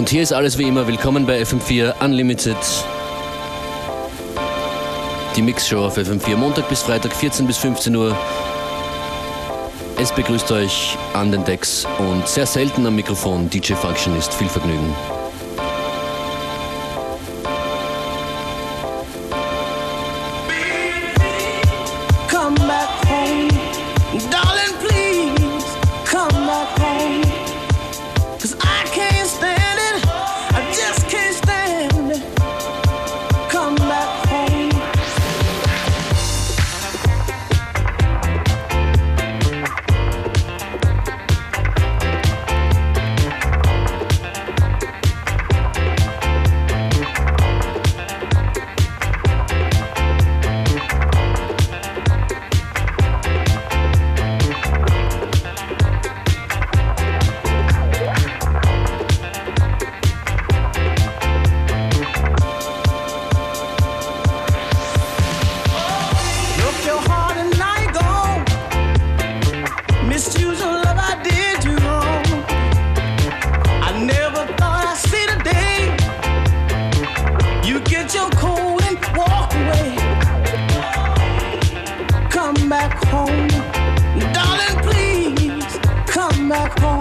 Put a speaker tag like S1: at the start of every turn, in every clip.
S1: Und hier ist alles wie immer. Willkommen bei FM4 Unlimited. Die Mixshow auf FM4. Montag bis Freitag, 14 bis 15 Uhr. Es begrüßt euch an den Decks und sehr selten am Mikrofon DJ Functionist. Viel Vergnügen.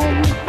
S2: home.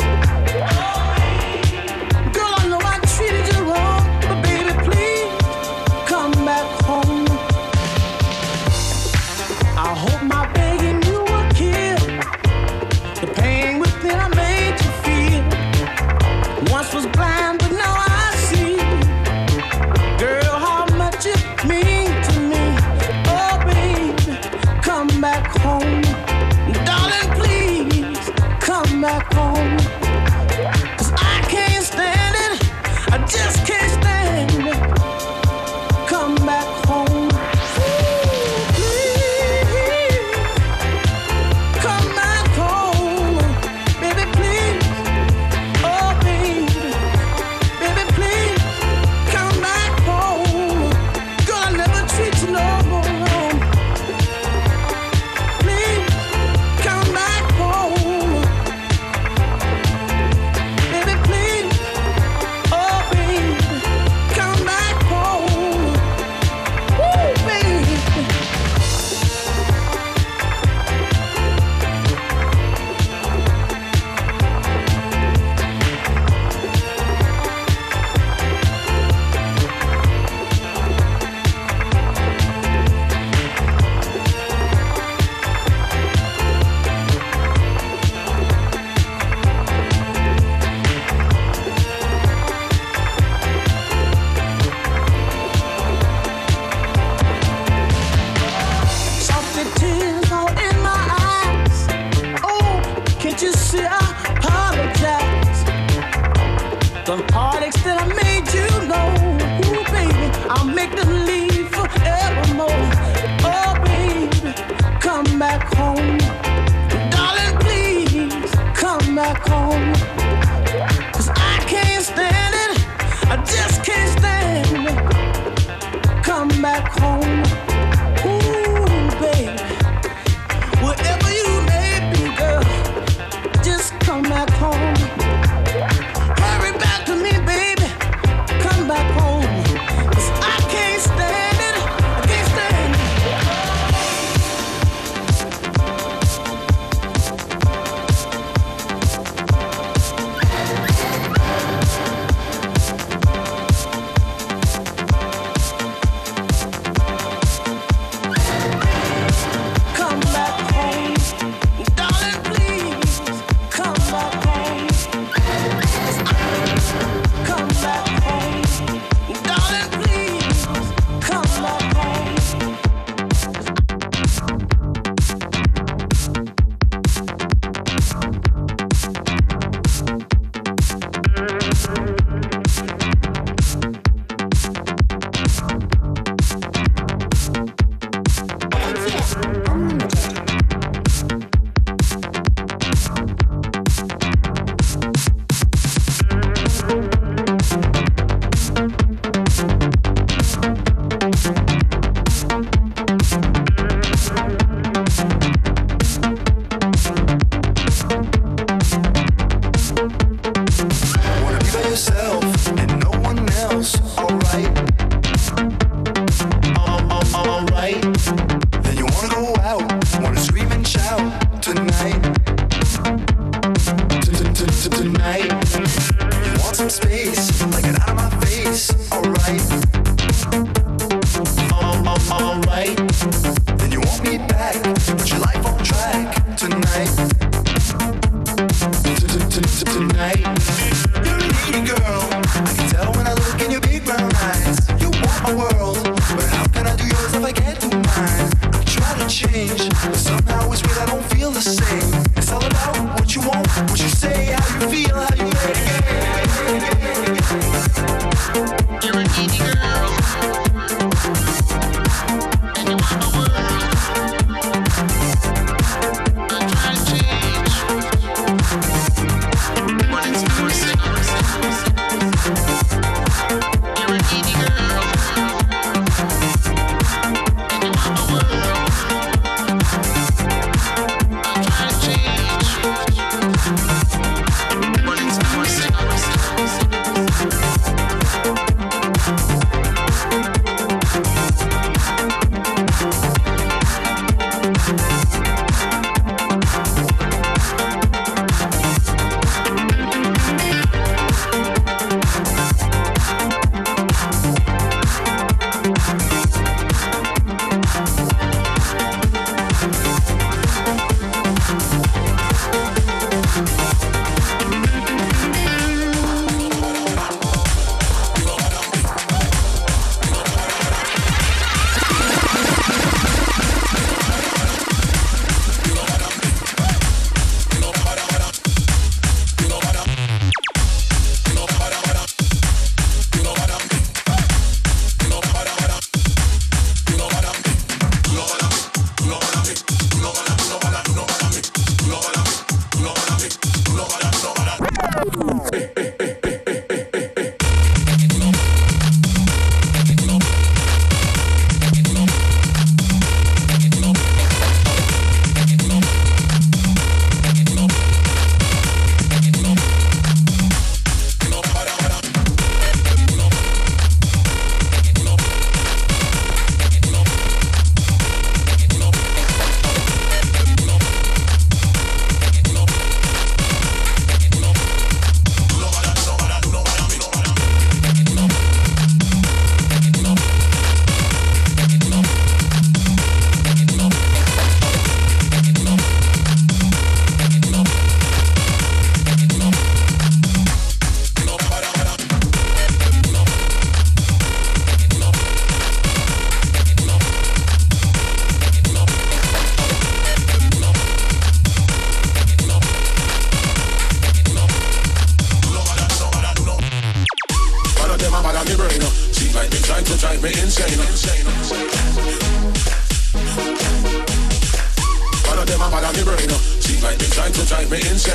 S3: the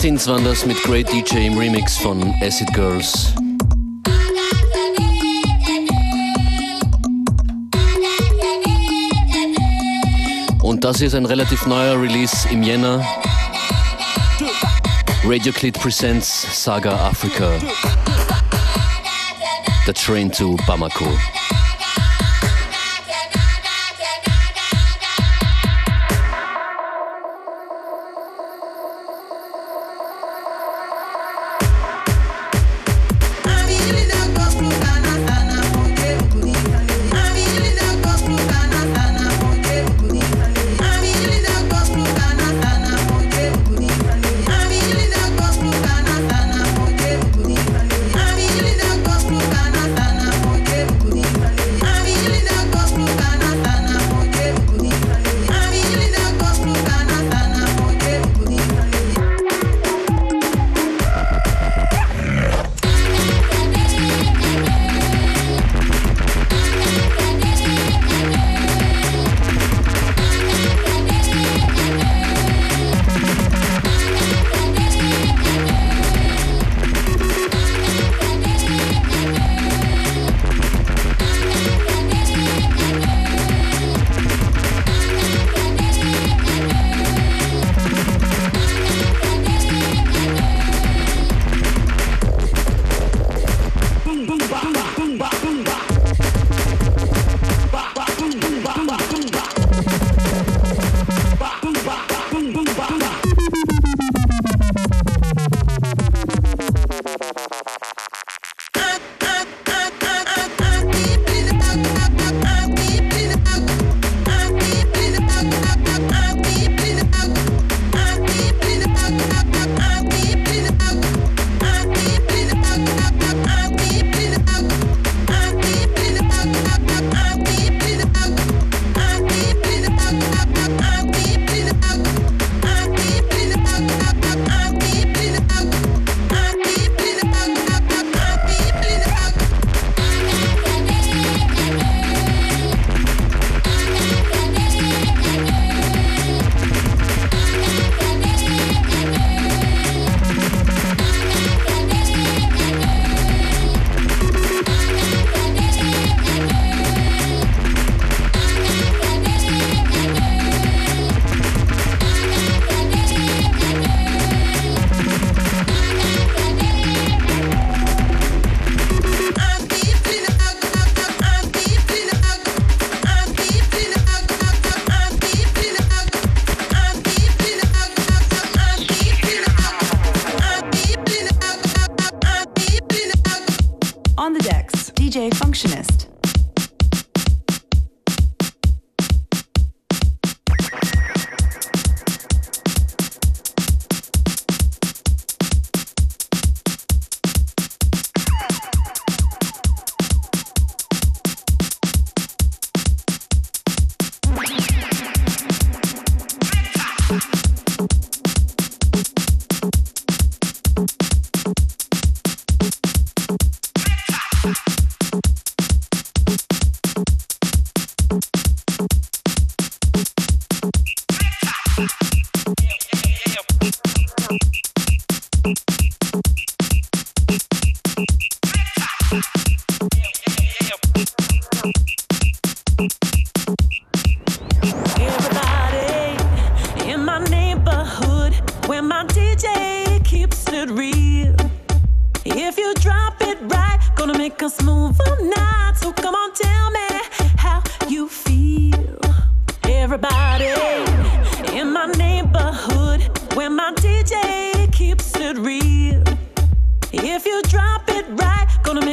S1: Tintins waren das mit Great DJ im Remix von Acid Girls. Und das ist ein relativ neuer Release im Jänner. Radio Clit presents Saga Africa. The Train to Bamako.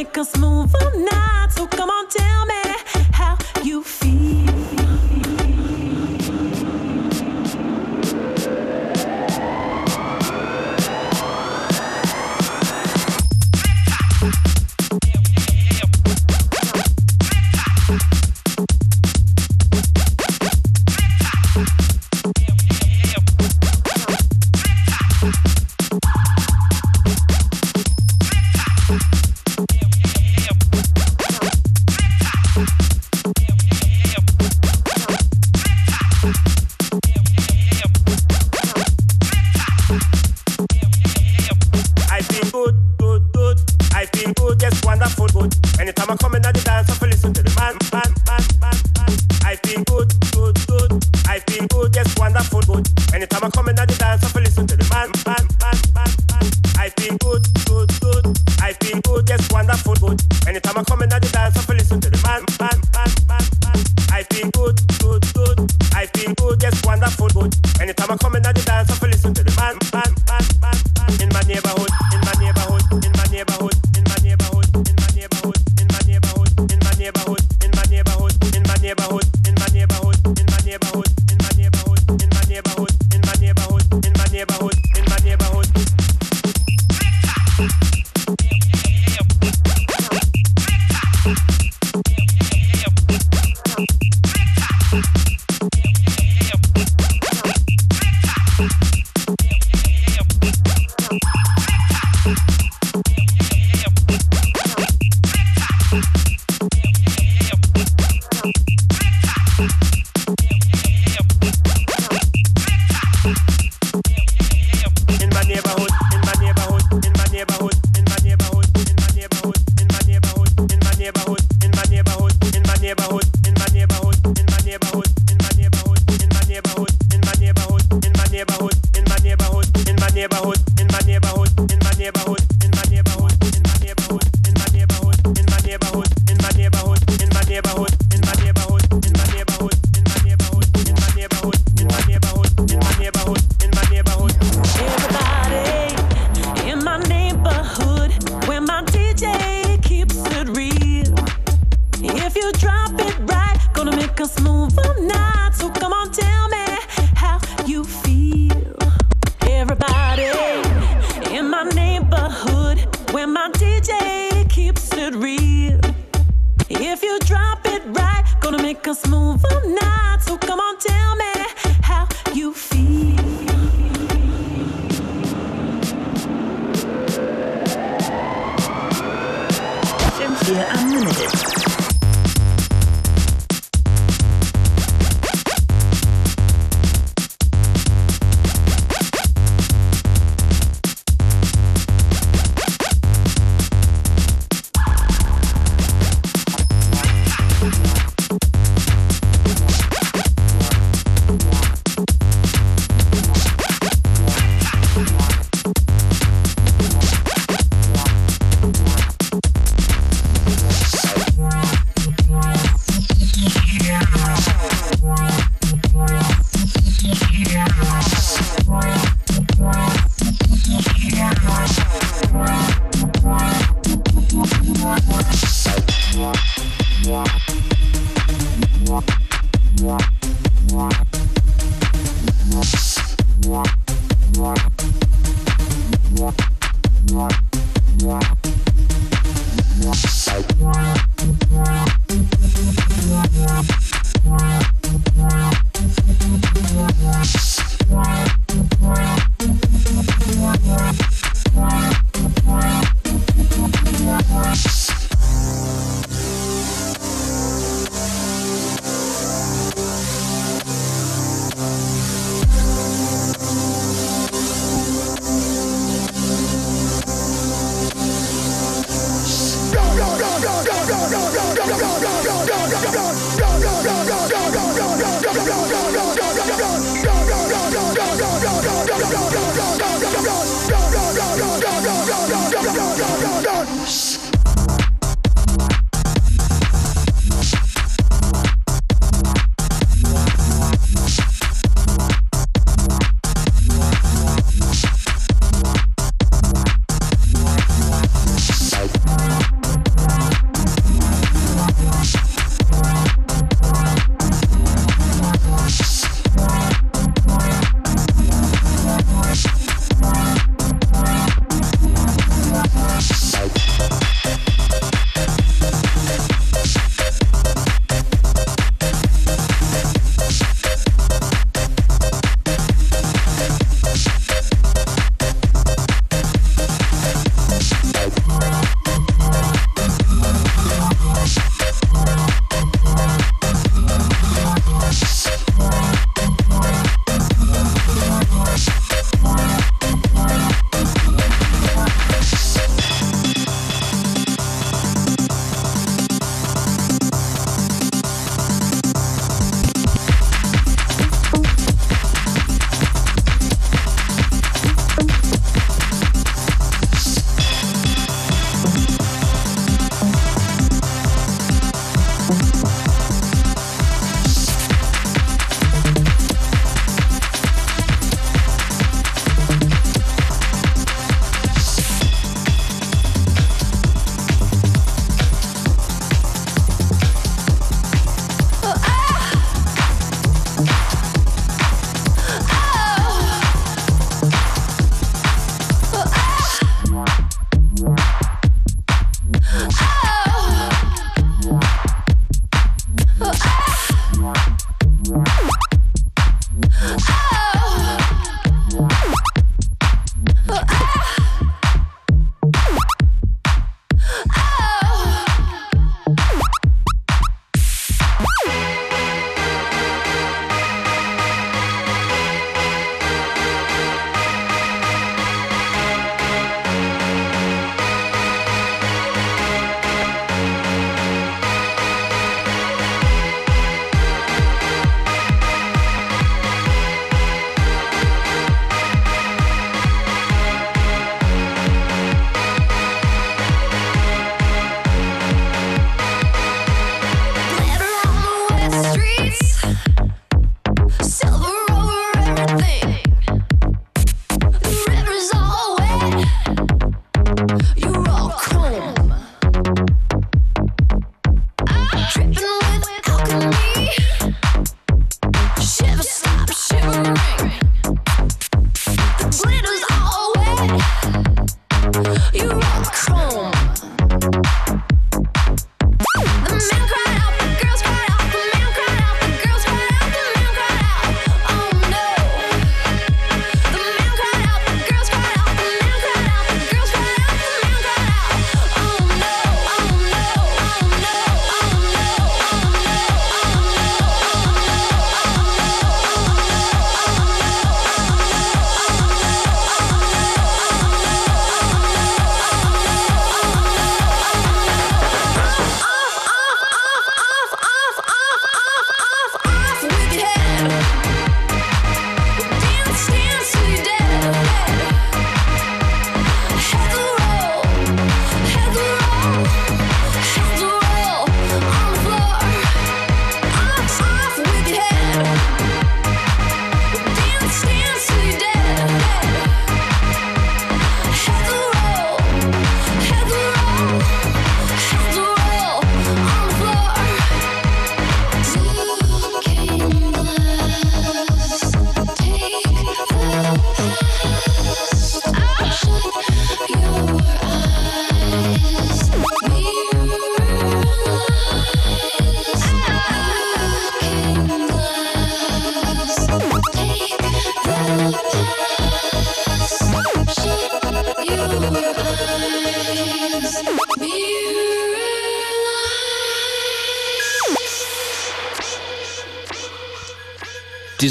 S4: Make us move all night.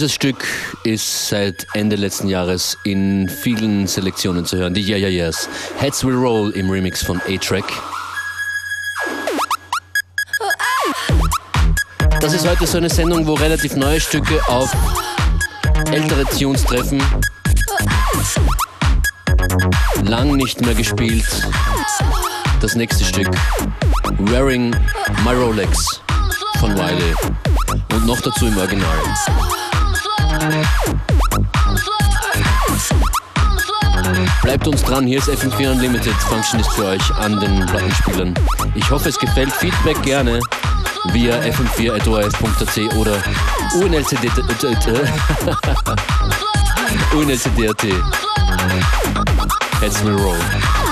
S1: Dieses Stück ist seit Ende letzten Jahres in vielen Selektionen zu hören. Die Yeah Yeah Yeahs. Heads Will Roll im Remix von A-Track. Das ist heute so eine Sendung, wo relativ neue Stücke auf ältere Tunes treffen. Lang nicht mehr gespielt. Das nächste Stück. Wearing My Rolex von Wiley. Und noch dazu im Original. Bleibt uns dran, hier ist FM4 Unlimited, Function ist für euch an den Plattenspielern. Ich hoffe, es gefällt. Feedback gerne via fm4.orf.at oder unlcd.at. unlcd.at. Let's roll.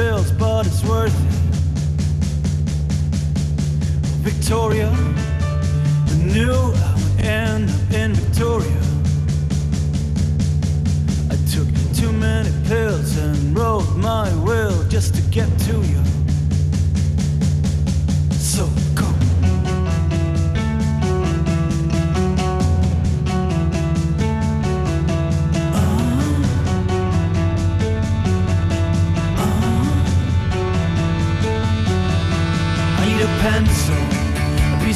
S5: bills, but it's worth it. Victoria, the new end in Victoria. I took too many pills and rode my will just to get to you.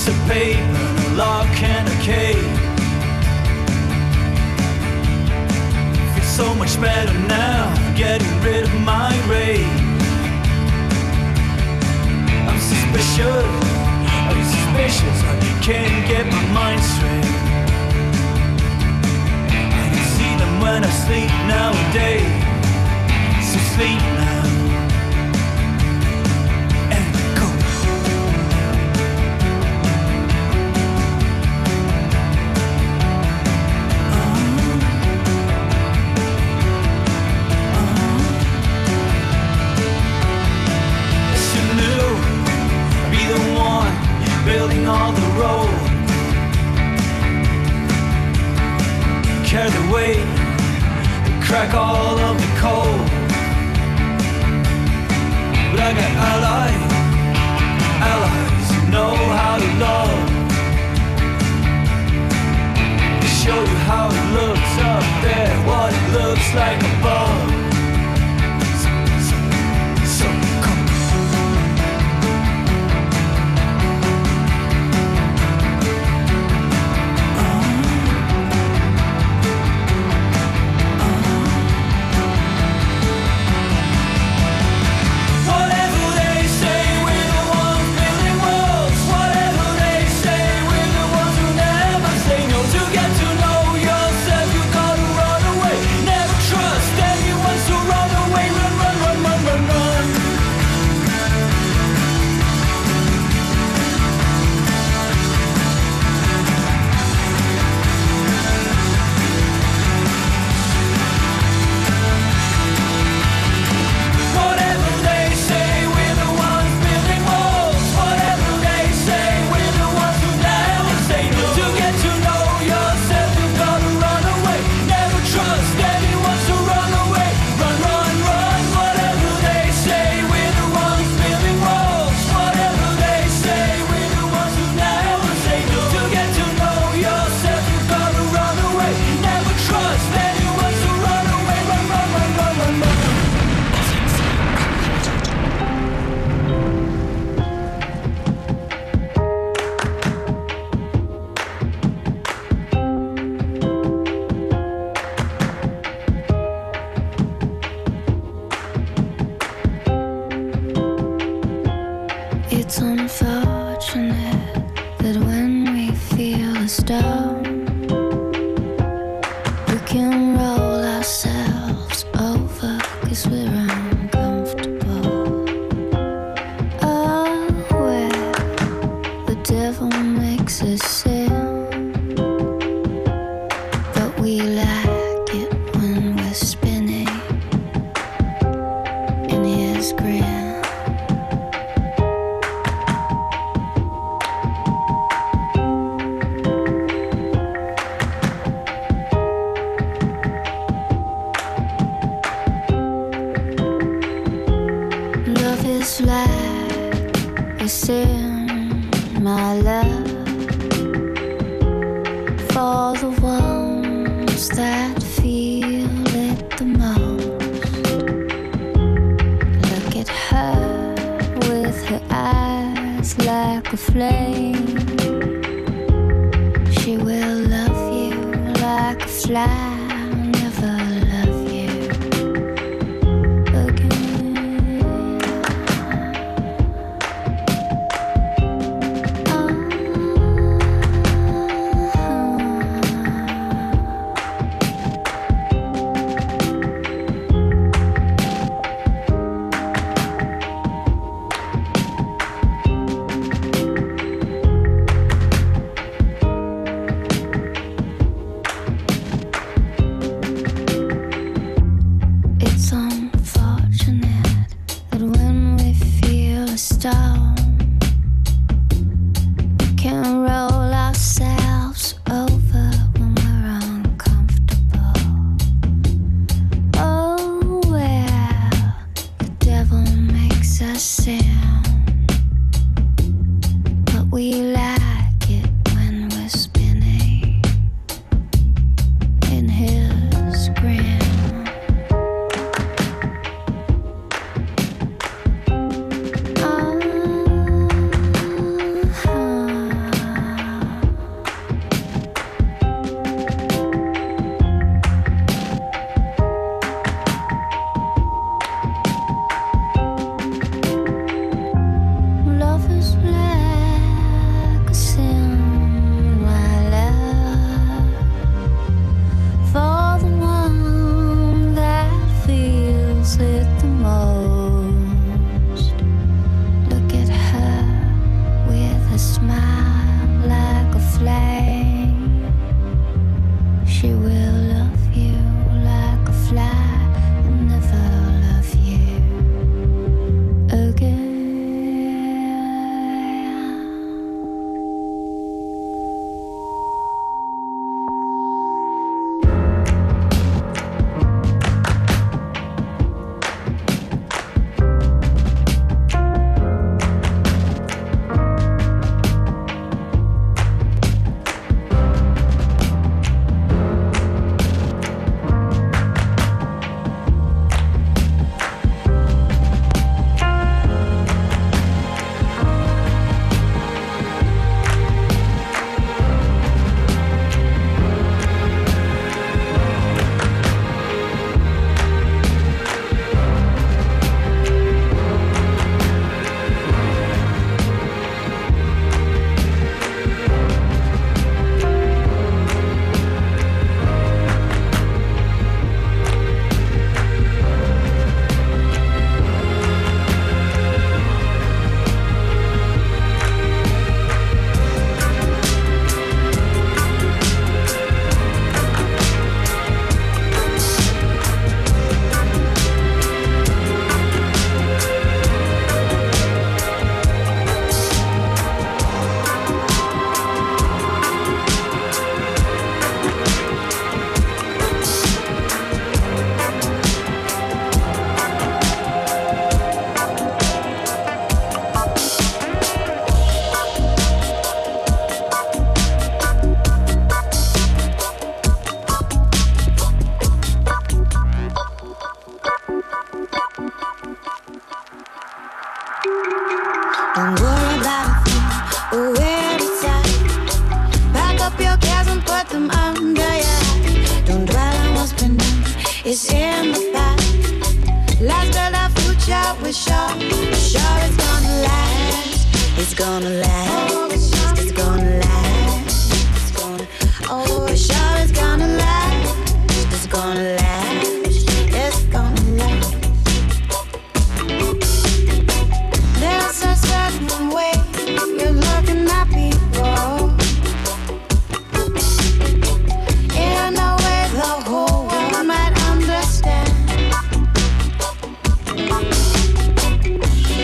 S5: piece of paper, a lock and a cave. Feel so much better now, getting rid of my rage. I'm suspicious, are you suspicious? I can't get my mind straight. I can see them when I sleep nowadays. So sleep now. away and crack all of the code. But I got allies, allies who know how to love. They show you how it looks up there, what it looks like above.
S6: I said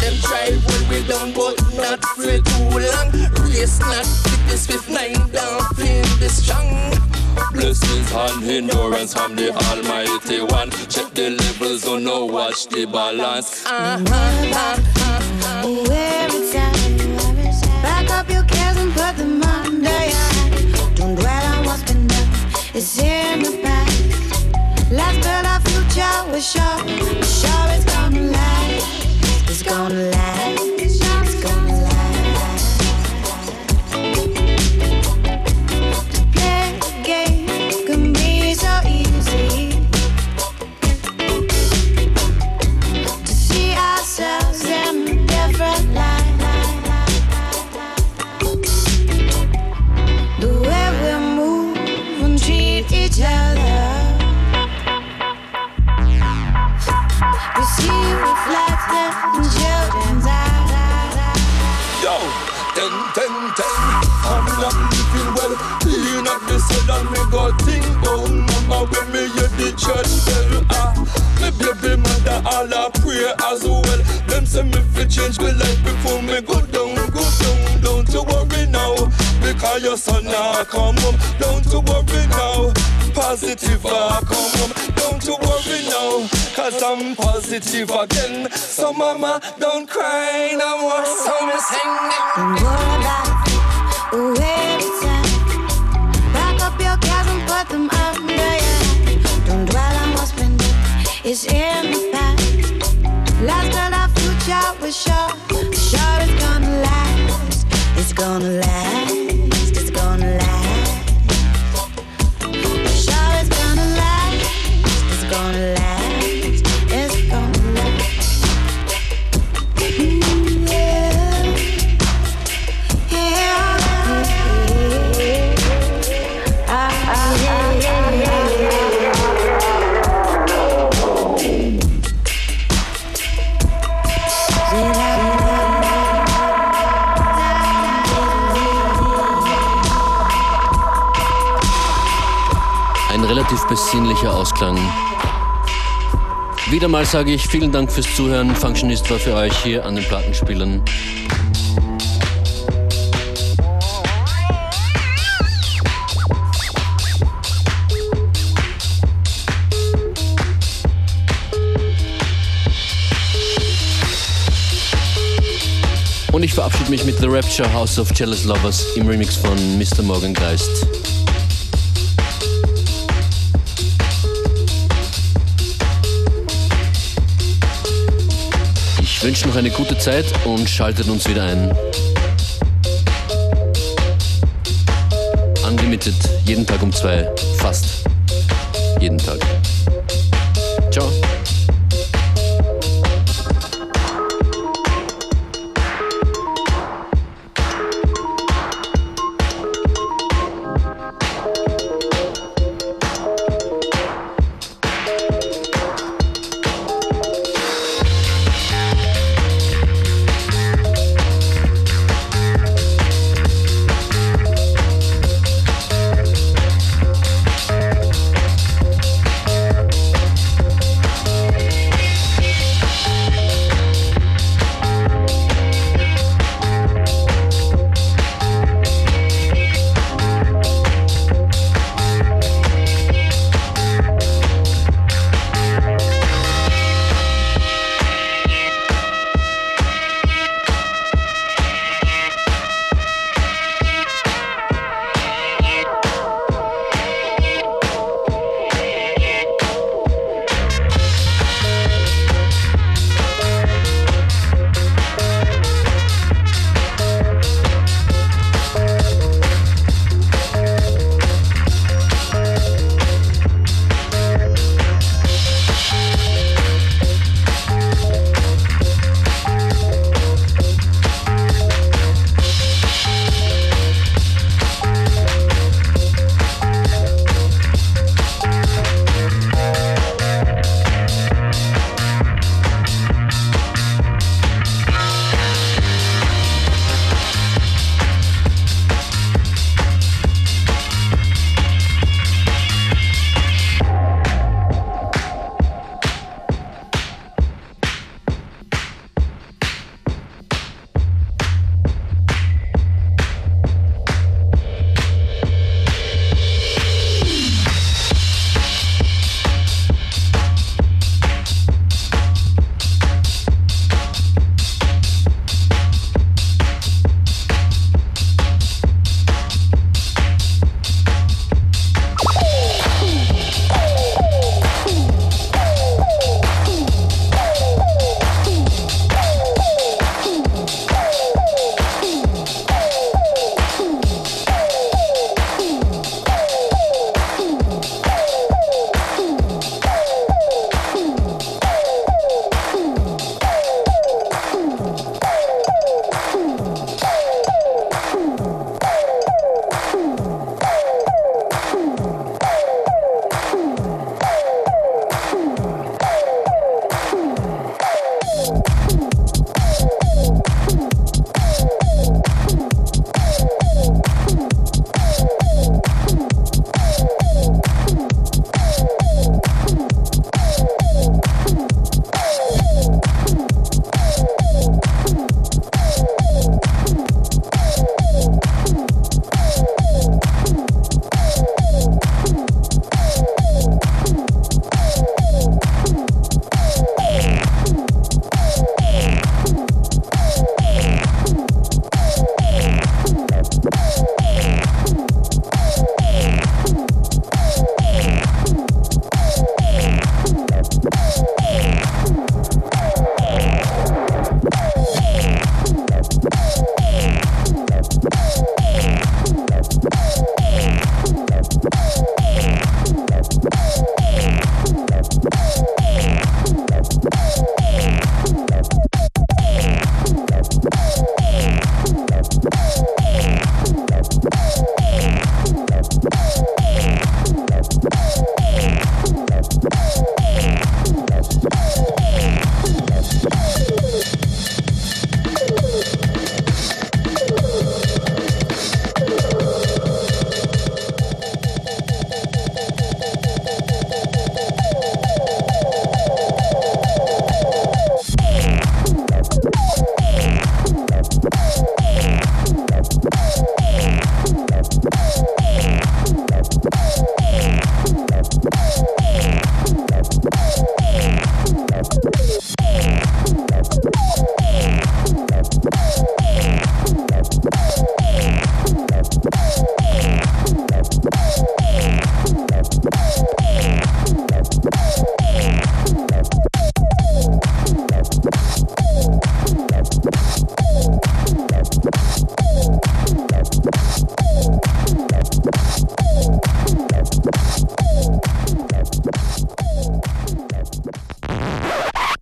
S7: Them try when we done, but not for too long. Race not fitness with nine down, playing this strong.
S6: Blessings and endurance from the Almighty One. Check the levels, don't know, watch the balance.
S8: Where it's at. Back up your cares and put them under your hat. Don't dwell on what's been done. It's in the past. Let's build our future. We're sure, we're sure it's gonna. It's gonna last.
S6: Church bell. Ah, me baby mother all a pray as well. Them say me fi change my life before me go down, go down. Don't you worry now, because your son now come home. Don't you worry now. Positive I come home. Don't you worry now, cause I'm positive again. So mama, don't cry no more. So me sing
S8: it.
S1: Besinnlicher Ausklang. Wieder mal sage ich vielen Dank fürs Zuhören. Functionist war für euch hier an den Plattenspielern. Und ich verabschiede mich mit The Rapture House of Jealous Lovers im Remix von Mr. Morgan Geist. Ich wünsche noch eine gute Zeit und schaltet uns wieder ein. Unlimited, jeden Tag um zwei, fast jeden Tag. Ciao.